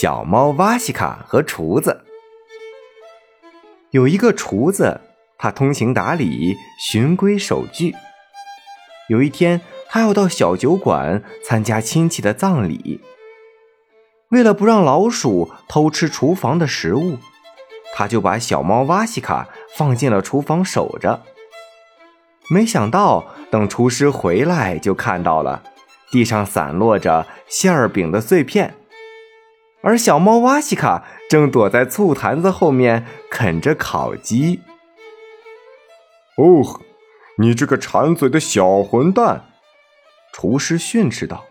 小猫瓦西卡和厨子。有一个厨子，他通情达理，循规守矩。有一天，他要到小酒馆参加亲戚的葬礼。为了不让老鼠偷吃厨房的食物，他就把小猫瓦西卡放进了厨房守着。没想到，等厨师回来，就看到了地上散落着馅儿饼的碎片。而小猫瓦西卡正躲在醋坛子后面啃着烤鸡。哦，你这个馋嘴的小混蛋！厨师训斥道：“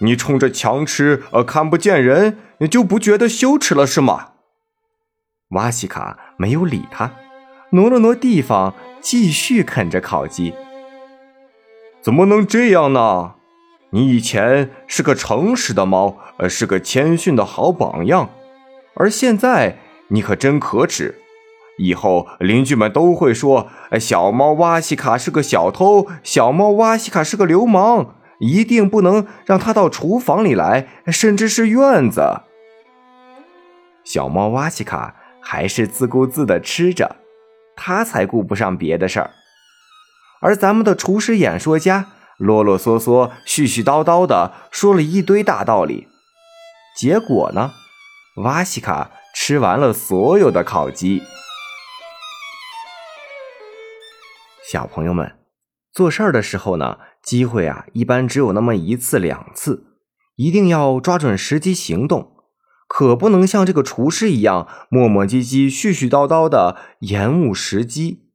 你冲着墙吃，呃，看不见人，你就不觉得羞耻了是吗？”瓦西卡没有理他，挪了挪地方，继续啃着烤鸡。怎么能这样呢？你以前是个诚实的猫，呃，是个谦逊的好榜样，而现在你可真可耻！以后邻居们都会说，小猫瓦西卡是个小偷，小猫瓦西卡是个流氓，一定不能让他到厨房里来，甚至是院子。小猫瓦西卡还是自顾自的吃着，他才顾不上别的事儿，而咱们的厨师演说家。啰啰嗦嗦、絮絮叨叨的说了一堆大道理，结果呢，瓦西卡吃完了所有的烤鸡。小朋友们，做事儿的时候呢，机会啊，一般只有那么一次两次，一定要抓准时机行动，可不能像这个厨师一样磨磨唧唧、絮絮叨叨的延误时机。